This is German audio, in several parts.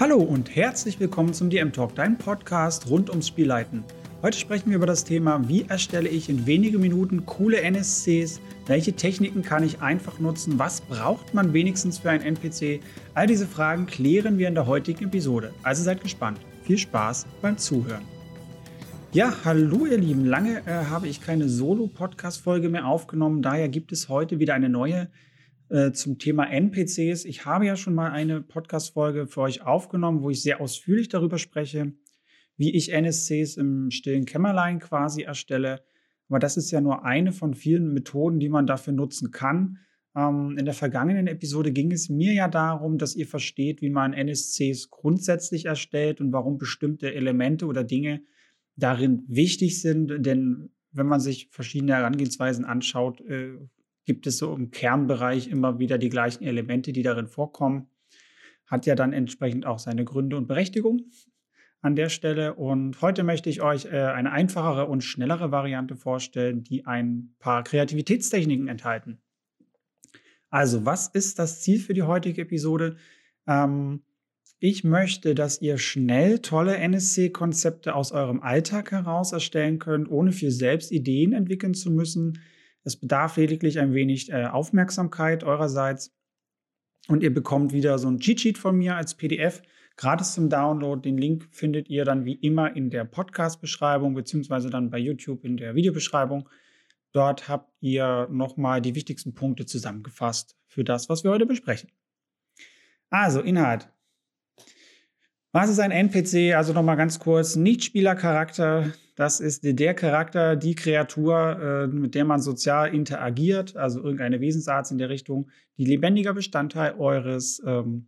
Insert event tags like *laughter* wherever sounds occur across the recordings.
Hallo und herzlich willkommen zum DM Talk, dein Podcast rund ums Spielleiten. Heute sprechen wir über das Thema, wie erstelle ich in wenigen Minuten coole NSCs, welche Techniken kann ich einfach nutzen, was braucht man wenigstens für einen NPC. All diese Fragen klären wir in der heutigen Episode. Also seid gespannt. Viel Spaß beim Zuhören. Ja, hallo ihr Lieben. Lange äh, habe ich keine Solo-Podcast-Folge mehr aufgenommen. Daher gibt es heute wieder eine neue äh, zum Thema NPCs. Ich habe ja schon mal eine Podcast-Folge für euch aufgenommen, wo ich sehr ausführlich darüber spreche, wie ich NSCs im stillen Kämmerlein quasi erstelle. Aber das ist ja nur eine von vielen Methoden, die man dafür nutzen kann. Ähm, in der vergangenen Episode ging es mir ja darum, dass ihr versteht, wie man NSCs grundsätzlich erstellt und warum bestimmte Elemente oder Dinge darin wichtig sind. Denn wenn man sich verschiedene Herangehensweisen anschaut, äh, gibt es so im Kernbereich immer wieder die gleichen Elemente, die darin vorkommen. Hat ja dann entsprechend auch seine Gründe und Berechtigung an der Stelle. Und heute möchte ich euch äh, eine einfachere und schnellere Variante vorstellen, die ein paar Kreativitätstechniken enthalten. Also, was ist das Ziel für die heutige Episode? Ähm, ich möchte, dass ihr schnell tolle NSC-Konzepte aus eurem Alltag heraus erstellen könnt, ohne für selbst Ideen entwickeln zu müssen. Es bedarf lediglich ein wenig äh, Aufmerksamkeit eurerseits. Und ihr bekommt wieder so ein Cheat-Sheet von mir als PDF, gratis zum Download. Den Link findet ihr dann wie immer in der Podcast-Beschreibung, beziehungsweise dann bei YouTube in der Videobeschreibung. Dort habt ihr nochmal die wichtigsten Punkte zusammengefasst für das, was wir heute besprechen. Also, Inhalt. Was ist ein NPC? Also nochmal ganz kurz. Nichtspielercharakter. Das ist der Charakter, die Kreatur, äh, mit der man sozial interagiert, also irgendeine Wesensart in der Richtung, die lebendiger Bestandteil eures ähm,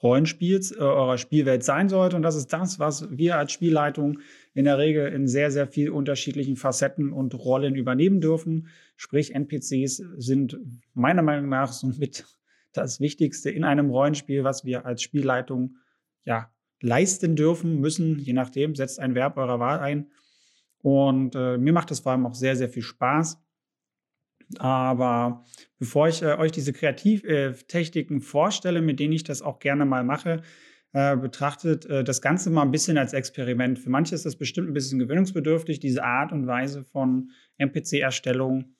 Rollenspiels, äh, eurer Spielwelt sein sollte. Und das ist das, was wir als Spielleitung in der Regel in sehr, sehr vielen unterschiedlichen Facetten und Rollen übernehmen dürfen. Sprich, NPCs sind meiner Meinung nach somit *laughs* das Wichtigste in einem Rollenspiel, was wir als Spielleitung ja, leisten dürfen, müssen, je nachdem, setzt ein Verb eurer Wahl ein. Und äh, mir macht das vor allem auch sehr, sehr viel Spaß. Aber bevor ich äh, euch diese Kreativtechniken äh, vorstelle, mit denen ich das auch gerne mal mache, äh, betrachtet äh, das Ganze mal ein bisschen als Experiment. Für manche ist das bestimmt ein bisschen gewöhnungsbedürftig, diese Art und Weise von NPC-Erstellung,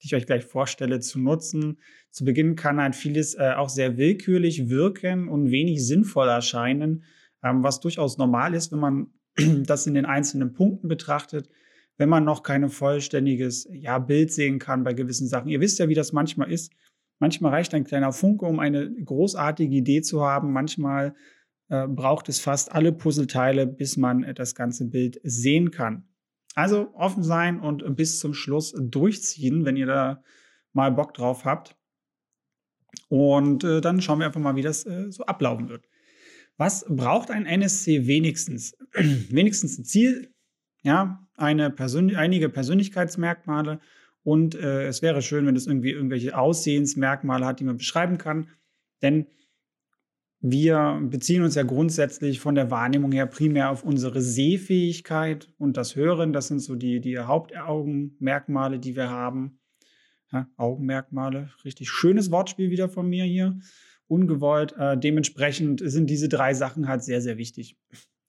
die ich euch gleich vorstelle, zu nutzen. Zu Beginn kann halt vieles äh, auch sehr willkürlich wirken und wenig sinnvoll erscheinen, ähm, was durchaus normal ist, wenn man *clears throat* das in den einzelnen Punkten betrachtet, wenn man noch kein vollständiges ja, Bild sehen kann bei gewissen Sachen. Ihr wisst ja, wie das manchmal ist. Manchmal reicht ein kleiner Funke, um eine großartige Idee zu haben. Manchmal äh, braucht es fast alle Puzzleteile, bis man äh, das ganze Bild sehen kann. Also offen sein und bis zum Schluss durchziehen, wenn ihr da mal Bock drauf habt. Und äh, dann schauen wir einfach mal, wie das äh, so ablaufen wird. Was braucht ein NSC wenigstens? *clears throat* wenigstens ein Ziel, ja, eine Persön einige Persönlichkeitsmerkmale und äh, es wäre schön, wenn es irgendwie irgendwelche Aussehensmerkmale hat, die man beschreiben kann, denn wir beziehen uns ja grundsätzlich von der Wahrnehmung her primär auf unsere Sehfähigkeit und das Hören. Das sind so die, die Hauptaugenmerkmale, die wir haben. Ja, Augenmerkmale, richtig schönes Wortspiel wieder von mir hier ungewollt. Äh, dementsprechend sind diese drei Sachen halt sehr, sehr wichtig.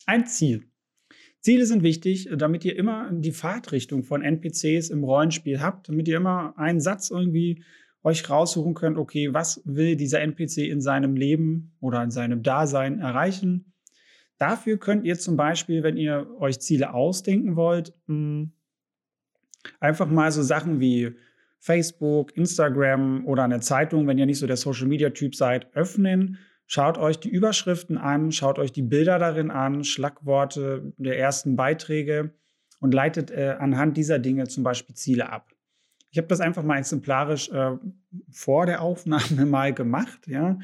Ein Ziel. Ziele sind wichtig, damit ihr immer die Fahrtrichtung von NPCs im Rollenspiel habt, damit ihr immer einen Satz irgendwie euch raussuchen könnt, okay, was will dieser NPC in seinem Leben oder in seinem Dasein erreichen. Dafür könnt ihr zum Beispiel, wenn ihr euch Ziele ausdenken wollt, hm, einfach mal so Sachen wie Facebook, Instagram oder eine Zeitung, wenn ihr nicht so der Social-Media-Typ seid, öffnen. Schaut euch die Überschriften an, schaut euch die Bilder darin an, Schlagworte der ersten Beiträge und leitet äh, anhand dieser Dinge zum Beispiel Ziele ab. Ich habe das einfach mal exemplarisch äh, vor der Aufnahme *laughs* mal gemacht. Ja.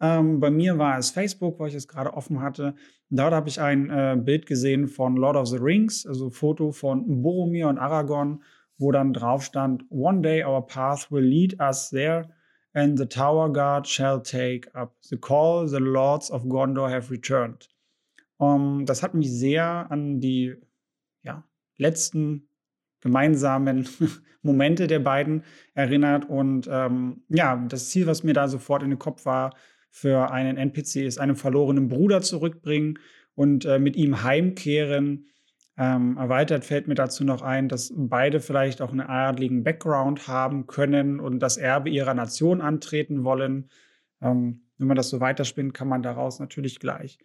Ähm, bei mir war es Facebook, wo ich es gerade offen hatte. Dort habe ich ein äh, Bild gesehen von Lord of the Rings, also Foto von Boromir und Aragorn wo dann drauf stand, One day our path will lead us there, and the tower guard shall take up the call the lords of Gondor have returned. Um, ähm, das hat mich sehr an die ja, letzten gemeinsamen *laughs* Momente der beiden erinnert. Und ähm, ja, das Ziel, was mir da sofort in den Kopf war, für einen NPC ist, einen verlorenen Bruder zurückbringen und äh, mit ihm heimkehren. Ähm, erweitert fällt mir dazu noch ein, dass beide vielleicht auch einen adligen Background haben können und das Erbe ihrer Nation antreten wollen. Ähm, wenn man das so weiterspinnt, kann man daraus natürlich gleich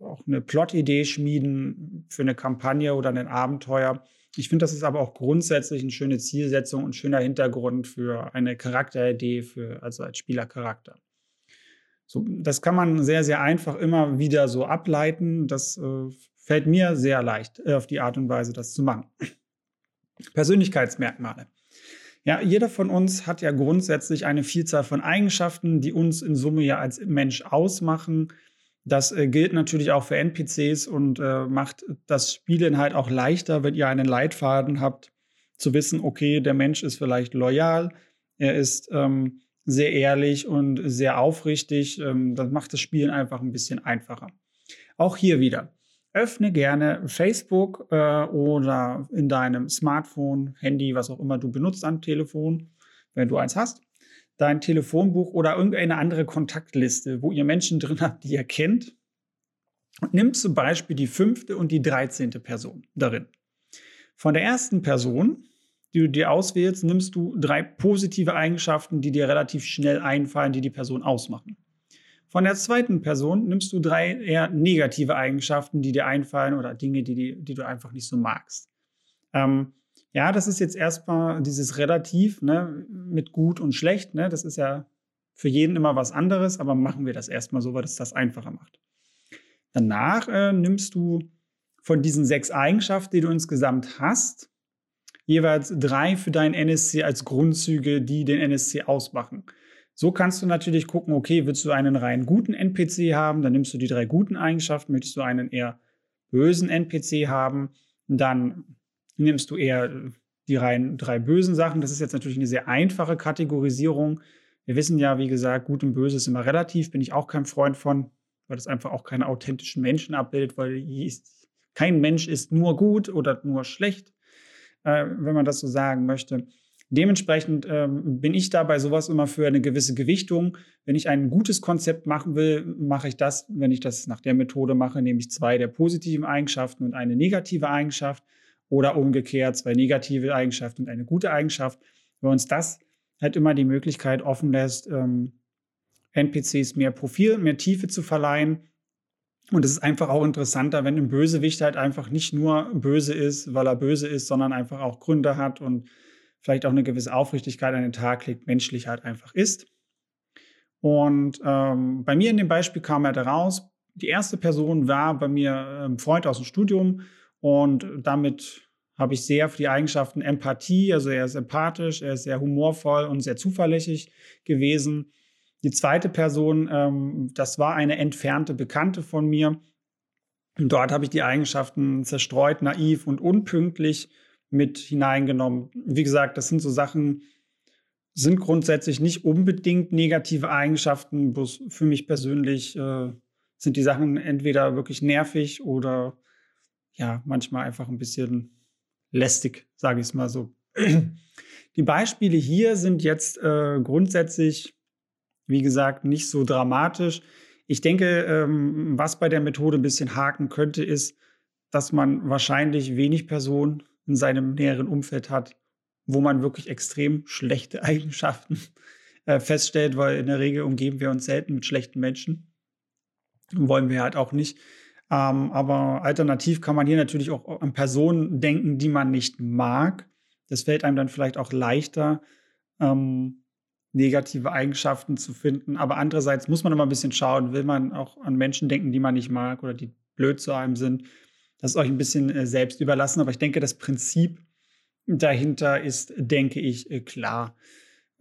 auch eine Plot-Idee schmieden für eine Kampagne oder ein Abenteuer. Ich finde, das ist aber auch grundsätzlich eine schöne Zielsetzung und schöner Hintergrund für eine Charakteridee, für, also als Spielercharakter. So, das kann man sehr, sehr einfach immer wieder so ableiten. Das äh, fällt mir sehr leicht, äh, auf die Art und Weise das zu machen. *clears throat* Persönlichkeitsmerkmale. Ja, jeder von uns hat ja grundsätzlich eine Vielzahl von Eigenschaften, die uns in Summe ja als Mensch ausmachen. Das äh, gilt natürlich auch für NPCs und äh, macht das Spielen halt auch leichter, wenn ihr einen Leitfaden habt, zu wissen, okay, der Mensch ist vielleicht loyal, er ist ähm, sehr ehrlich und sehr aufrichtig. Ähm, das macht das Spielen einfach ein bisschen einfacher. Auch hier wieder. Öffne gerne Facebook äh, oder in deinem Smartphone, Handy, was auch immer du benutzt am Telefon, wenn du eins hast dein Telefonbuch oder irgendeine andere Kontaktliste, wo ihr Menschen drin habt, die ihr kennt. Und nimm zum Beispiel die fünfte und die dreizehnte Person darin. Von der ersten Person, die du dir auswählst, nimmst du drei positive Eigenschaften, die dir relativ schnell einfallen, die die Person ausmachen. Von der zweiten Person nimmst du drei eher negative Eigenschaften, die dir einfallen oder Dinge, die, die, die du einfach nicht so magst. Ähm, ja, das ist jetzt erstmal dieses Relativ ne, mit gut und schlecht. Ne, das ist ja für jeden immer was anderes, aber machen wir das erstmal so, weil es das einfacher macht. Danach äh, nimmst du von diesen sechs Eigenschaften, die du insgesamt hast, jeweils drei für deinen NSC als Grundzüge, die den NSC ausmachen. So kannst du natürlich gucken, okay, willst du einen rein guten NPC haben, dann nimmst du die drei guten Eigenschaften. Möchtest du einen eher bösen NPC haben, dann nimmst du eher äh, die rein drei bösen Sachen. Das ist jetzt natürlich eine sehr einfache Kategorisierung. Wir wissen ja, wie gesagt, gut und böse ist immer relativ, bin ich auch kein Freund von, weil das einfach auch keine authentischen Menschen abbildet, weil kein Mensch ist nur gut oder nur schlecht, äh, wenn man das so sagen möchte. Dementsprechend ähm, bin ich da bei sowas immer für eine gewisse Gewichtung. Wenn ich ein gutes Konzept machen will, mache ich das, wenn ich das nach der Methode mache, nehme ich zwei der positiven Eigenschaften und eine negative Eigenschaft oder umgekehrt zwei negative Eigenschaften und eine gute Eigenschaft, weil uns das halt immer die Möglichkeit offen lässt, ähm, NPCs mehr Profil, mehr Tiefe zu verleihen. Und es ist einfach auch interessanter, wenn ein Bösewicht halt einfach nicht nur böse ist, weil er böse ist, sondern einfach auch Gründe hat und vielleicht auch eine gewisse Aufrichtigkeit an den Tag legt, menschlich halt einfach ist. Und ähm, bei mir in dem Beispiel kam halt heraus, die erste Person war bei mir ein Freund aus dem Studium, und damit habe ich sehr für die Eigenschaften Empathie, also er ist empathisch, er ist sehr humorvoll und sehr zuverlässig gewesen. Die zweite Person, ähm, das war eine entfernte Bekannte von mir. Und dort habe ich die Eigenschaften zerstreut, naiv und unpünktlich mit hineingenommen. Wie gesagt, das sind so Sachen, sind grundsätzlich nicht unbedingt negative Eigenschaften. Bloß für mich persönlich äh, sind die Sachen entweder wirklich nervig oder ja, manchmal einfach ein bisschen lästig, sage ich es mal so. *clears throat* Die Beispiele hier sind jetzt äh, grundsätzlich, wie gesagt, nicht so dramatisch. Ich denke, ähm, was bei der Methode ein bisschen haken könnte, ist, dass man wahrscheinlich wenig Personen in seinem näheren Umfeld hat, wo man wirklich extrem schlechte *laughs* Eigenschaften äh, feststellt, weil in der Regel umgeben wir uns selten mit schlechten Menschen. Wollen wir halt auch nicht. Ähm, aber alternativ kann man hier natürlich auch an Personen denken, die man nicht mag. Das fällt einem dann vielleicht auch leichter, ähm, negative Eigenschaften zu finden. Aber andererseits muss man immer ein bisschen schauen, will man auch an Menschen denken, die man nicht mag oder die blöd zu einem sind. Das ist euch ein bisschen äh, selbst überlassen. Aber ich denke, das Prinzip dahinter ist, denke ich, äh, klar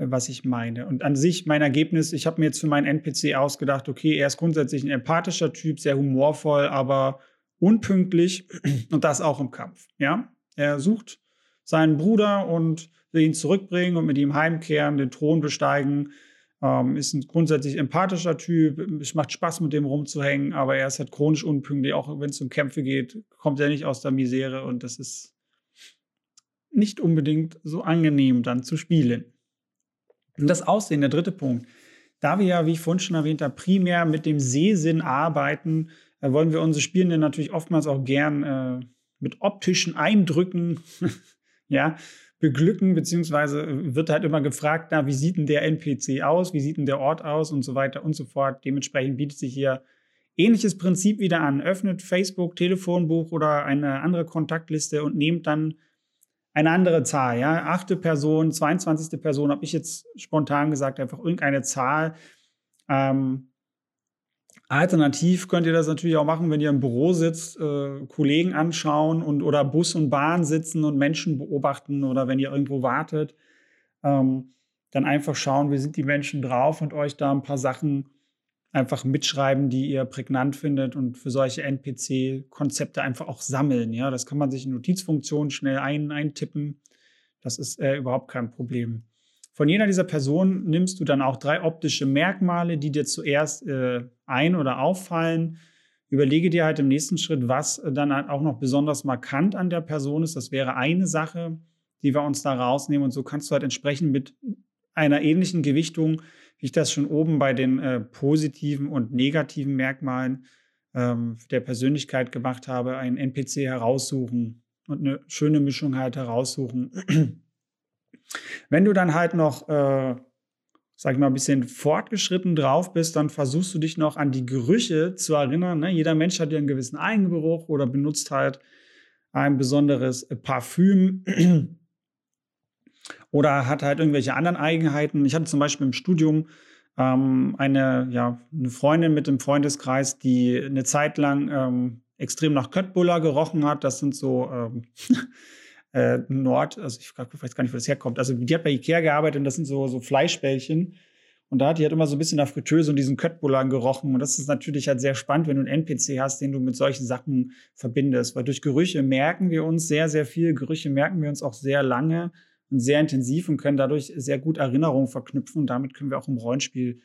was ich meine. Und an sich mein Ergebnis, ich habe mir jetzt für meinen NPC ausgedacht, okay, er ist grundsätzlich ein empathischer Typ, sehr humorvoll, aber unpünktlich *clears throat* und das auch im Kampf. Ja, er sucht seinen Bruder und will ihn zurückbringen und mit ihm heimkehren, den Thron besteigen. Ähm, ist ein grundsätzlich empathischer Typ, es macht Spaß mit dem rumzuhängen, aber er ist halt chronisch unpünktlich, auch wenn es um Kämpfe geht, kommt er nicht aus der Misere und das ist nicht unbedingt so angenehm dann zu spielen. Und das Aussehen, der dritte Punkt. Da wir ja, wie ich vorhin schon erwähnt habe, primär mit dem Sehsinn arbeiten, äh, wollen wir unsere Spielenden natürlich oftmals auch gern äh, mit optischen Eindrücken *laughs* ja, beglücken, beziehungsweise äh, wird halt immer gefragt, na, wie sieht denn der NPC aus, wie sieht denn der Ort aus und so weiter und so fort. Dementsprechend bietet sich hier ähnliches Prinzip wieder an. Öffnet Facebook, Telefonbuch oder eine andere Kontaktliste und nehmt dann eine andere Zahl, ja, achte Person, 22. Person, habe ich jetzt spontan gesagt, einfach irgendeine Zahl. Ähm, alternativ könnt ihr das natürlich auch machen, wenn ihr im Büro sitzt, äh, Kollegen anschauen und oder Bus und Bahn sitzen und Menschen beobachten oder wenn ihr irgendwo wartet, ähm, dann einfach schauen, wie sind die Menschen drauf und euch da ein paar Sachen einfach mitschreiben, die ihr prägnant findet und für solche NPC-Konzepte einfach auch sammeln. Ja, das kann man sich in Notizfunktionen schnell ein, eintippen. Das ist äh, überhaupt kein Problem. Von jeder dieser Personen nimmst du dann auch drei optische Merkmale, die dir zuerst äh, ein- oder auffallen. Überlege dir halt im nächsten Schritt, was dann halt auch noch besonders markant an der Person ist. Das wäre eine Sache, die wir uns da rausnehmen. Und so kannst du halt entsprechend mit einer ähnlichen Gewichtung wie ich das schon oben bei den äh, positiven und negativen Merkmalen ähm, der Persönlichkeit gemacht habe, einen NPC heraussuchen und eine schöne Mischung halt heraussuchen. Wenn du dann halt noch, äh, sag ich mal, ein bisschen fortgeschritten drauf bist, dann versuchst du dich noch an die Gerüche zu erinnern. Ne? Jeder Mensch hat ja einen gewissen Eigengeruch oder benutzt halt ein besonderes Parfüm *clears throat* oder hat halt irgendwelche anderen Eigenheiten. Ich hatte zum Beispiel im Studium ähm, eine, ja, eine Freundin mit dem Freundeskreis, die eine Zeit lang ähm, extrem nach Köttbullar gerochen hat. Das sind so ähm, *laughs* äh, Nord, also ich weiß gar nicht, wo das herkommt. Also die hat bei Ikea gearbeitet und das sind so, so Fleischbällchen. Und da hat die halt immer so ein bisschen nach Fritteuse und diesen Köttbullar gerochen. Und das ist natürlich halt sehr spannend, wenn du einen NPC hast, den du mit solchen Sachen verbindest. Weil durch Gerüche merken wir uns sehr, sehr viel. Gerüche merken wir uns auch sehr lange und sehr intensiv und können dadurch sehr gut Erinnerungen verknüpfen. Und damit können wir auch im Rollenspiel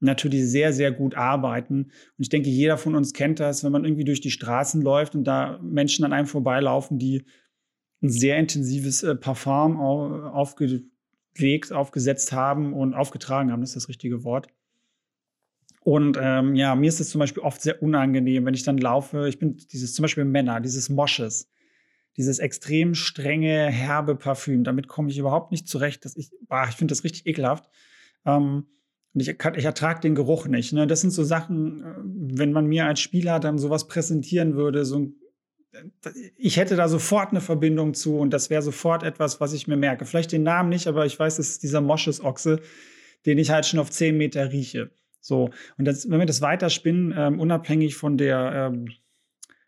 natürlich sehr, sehr gut arbeiten. Und ich denke, jeder von uns kennt das, wenn man irgendwie durch die Straßen läuft und da Menschen an einem vorbeilaufen, die ein sehr intensives äh, Parfum aufgelegt, aufgesetzt haben und aufgetragen haben, das ist das richtige Wort. Und ähm, ja, mir ist es zum Beispiel oft sehr unangenehm, wenn ich dann laufe. Ich bin dieses zum Beispiel Männer, dieses Mosches dieses extrem strenge, herbe Parfüm. Damit komme ich überhaupt nicht zurecht. Dass ich ich finde das richtig ekelhaft. Ähm, und ich, ich ertrage den Geruch nicht. Ne? Das sind so Sachen, äh, wenn man mir als Spieler dann sowas präsentieren würde, so ich hätte da sofort eine Verbindung zu und das wäre sofort etwas, was ich mir merke. Vielleicht den Namen nicht, aber ich weiß, es ist dieser Mosches-Ochse, den ich halt schon auf 10 Meter rieche. So, und das, wenn wir das weiterspinnen, ähm, unabhängig von der ähm,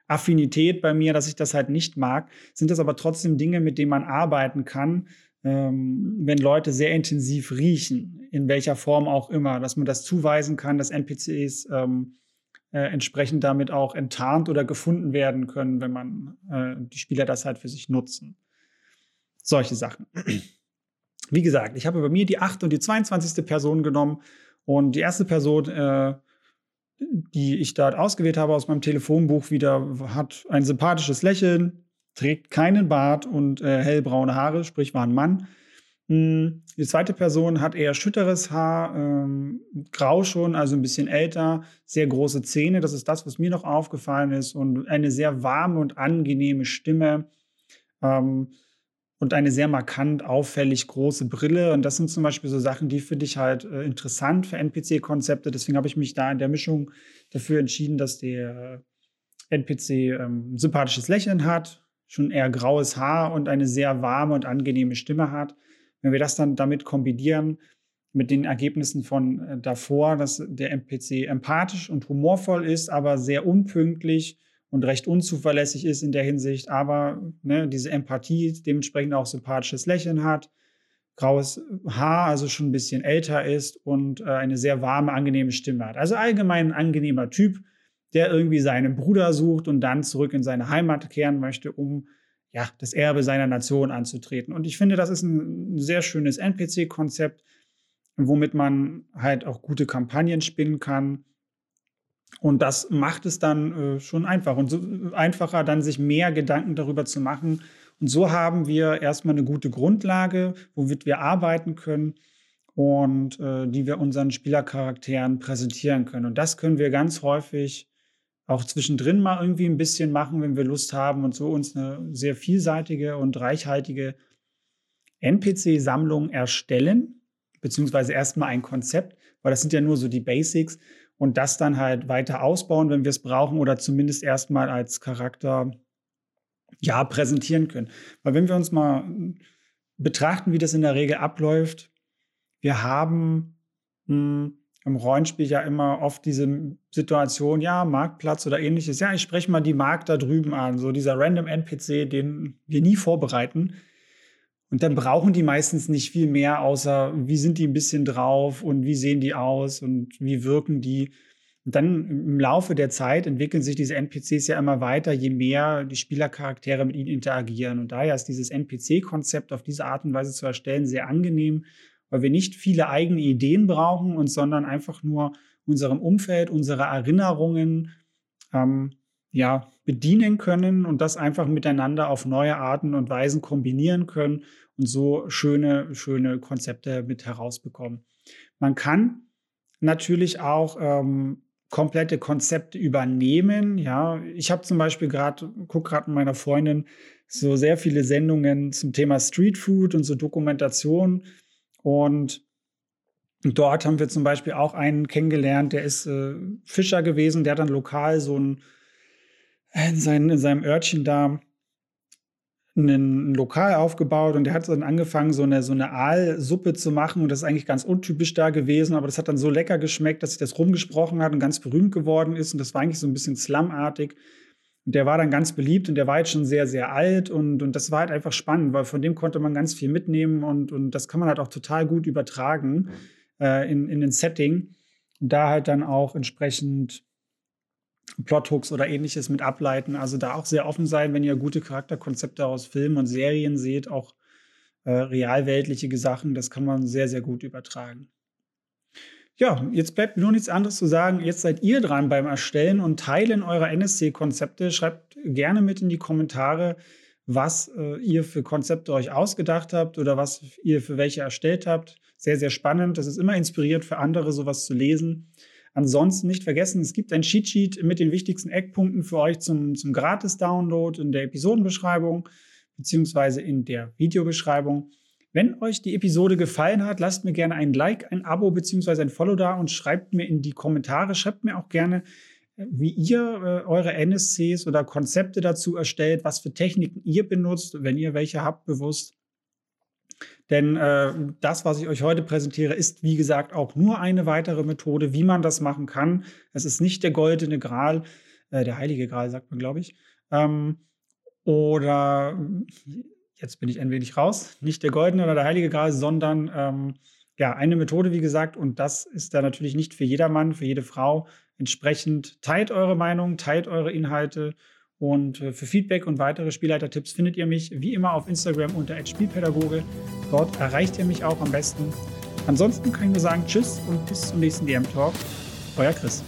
Affinität bei mir, dass ich das halt nicht mag, sind das aber trotzdem Dinge, mit denen man arbeiten kann, ähm, wenn Leute sehr intensiv riechen, in welcher Form auch immer, dass man das zuweisen kann, dass NPCs ähm, äh, entsprechend damit auch enttarnt oder gefunden werden können, wenn man äh, die Spieler das halt für sich nutzen. Solche Sachen. *clears throat* Wie gesagt, ich habe bei mir die 8. und die 22. Person genommen und die erste Person äh, die ich dort ausgewählt habe aus meinem Telefonbuch wieder, hat ein sympathisches Lächeln, trägt keinen Bart und äh, hellbraune Haare, sprich war ein Mann. Hm, die zweite Person hat eher schütteres Haar, ähm, grau schon, also ein bisschen älter, sehr große Zähne, das ist das, was mir noch aufgefallen ist, und eine sehr warme und angenehme Stimme. Ähm, und eine sehr markant auffällig große Brille. Und das sind zum Beispiel so Sachen, die finde ich halt äh, interessant für NPC-Konzepte. Deswegen habe ich mich da in der Mischung dafür entschieden, dass der NPC ähm, ein sympathisches Lächeln hat, schon eher graues Haar und eine sehr warme und angenehme Stimme hat. Wenn wir das dann damit kombinieren, mit den Ergebnissen von äh, davor, dass der NPC empathisch und humorvoll ist, aber sehr unpünktlich und recht unzuverlässig ist in der Hinsicht, aber ne, diese Empathie dementsprechend auch sympathisches Lächeln hat, graues Haar, also schon ein bisschen älter ist und äh, eine sehr warme, angenehme Stimme hat. Also allgemein ein angenehmer Typ, der irgendwie seinen Bruder sucht und dann zurück in seine Heimat kehren möchte, um ja, das Erbe seiner Nation anzutreten. Und ich finde, das ist ein sehr schönes NPC-Konzept, womit man halt auch gute Kampagnen spinnen kann und das macht es dann äh, schon einfach und so einfacher, dann sich mehr Gedanken darüber zu machen. Und so haben wir erstmal eine gute Grundlage, womit wir arbeiten können. und äh, die wir unseren Spielercharakteren präsentieren können. Und das können wir ganz häufig auch zwischendrin mal irgendwie ein bisschen machen, wenn wir Lust haben und so uns eine sehr vielseitige und reichhaltige NPC-Sammlung erstellen, beziehungsweise erstmal ein Konzept, weil das sind ja nur so die Basics und das dann halt weiter ausbauen, wenn wir es brauchen oder zumindest erstmal als Charakter ja präsentieren können. Weil wenn wir uns mal betrachten, wie das in der Regel abläuft, wir haben mh, hm, im Rollenspiel ja immer oft diese Situation, ja, Marktplatz oder ähnliches. Ja, ich spreche mal die Markt da drüben an, so dieser random NPC, den wir nie vorbereiten. Und dann brauchen die meistens nicht viel mehr, außer wie sind die ein bisschen drauf und wie sehen die aus und wie wirken die. Und dann im Laufe der Zeit entwickeln sich diese NPCs ja immer weiter, je mehr die Spielercharaktere mit ihnen interagieren. Und daher ist dieses NPC-Konzept auf diese Art und Weise zu erstellen sehr angenehm, weil wir nicht viele eigene Ideen brauchen und sondern einfach nur unserem Umfeld, unsere Erinnerungen ähm, ja, bedienen können und das einfach miteinander auf neue Arten und Weisen kombinieren können und so schöne, schöne Konzepte mit herausbekommen. Man kann natürlich auch ähm, komplette Konzepte übernehmen. Ja, ich habe zum Beispiel gerade, gucke gerade mit meiner Freundin so sehr viele Sendungen zum Thema Street Food und so Dokumentation. Und dort haben wir zum Beispiel auch einen kennengelernt, der ist äh, Fischer gewesen, der hat dann lokal so ein in, sein, in seinem Örtchen da ein Lokal aufgebaut und der hat dann angefangen, so eine, so eine Aalsuppe zu machen. Und das ist eigentlich ganz untypisch da gewesen, aber das hat dann so lecker geschmeckt, dass sich das rumgesprochen hat und ganz berühmt geworden ist. Und das war eigentlich so ein bisschen slumartig. Und der war dann ganz beliebt und der war jetzt schon sehr, sehr alt. Und, und das war halt einfach spannend, weil von dem konnte man ganz viel mitnehmen und, und das kann man halt auch total gut übertragen äh, in, in den Setting. Und da halt dann auch entsprechend Plothooks oder ähnliches mit ableiten. Also da auch sehr offen sein, wenn ihr gute Charakterkonzepte aus Filmen und Serien seht, auch äh, realweltliche Sachen, das kann man sehr, sehr gut übertragen. Ja, jetzt bleibt nur nichts anderes zu sagen. Jetzt seid ihr dran beim Erstellen und Teilen eurer NSC-Konzepte. Schreibt gerne mit in die Kommentare, was äh, ihr für Konzepte euch ausgedacht habt oder was ihr für welche erstellt habt. Sehr, sehr spannend. Das ist immer inspiriert für andere, sowas zu lesen. Ansonsten nicht vergessen, es gibt ein Cheat-Sheet mit den wichtigsten Eckpunkten für euch zum, zum Gratis-Download in der Episodenbeschreibung beziehungsweise in der Videobeschreibung. Wenn euch die Episode gefallen hat, lasst mir gerne ein Like, ein Abo beziehungsweise ein Follow da und schreibt mir in die Kommentare, schreibt mir auch gerne, äh, wie ihr äh, eure NSCs oder Konzepte dazu erstellt, was für Techniken ihr benutzt, wenn ihr welche habt, bewusst. Denn äh, das, was ich euch heute präsentiere, ist, wie gesagt, auch nur eine weitere Methode, wie man das machen kann. Es ist nicht der goldene Gral, äh, der heilige Gral, sagt man, glaube ich. Ähm, oder jetzt bin ich ein wenig raus, nicht der goldene oder der heilige Gral, sondern ähm, ja, eine Methode, wie gesagt, und das ist da natürlich nicht für jedermann, für jede Frau. Entsprechend teilt eure Meinung, teilt eure Inhalte und äh, für Feedback und weitere Spielleiter-Tipps findet ihr mich wie immer auf Instagram unter Spielpädagoge. Dort erreicht ihr mich auch am besten. Ansonsten kann ich nur sagen Tschüss und bis zum nächsten DM-Talk. Euer Chris.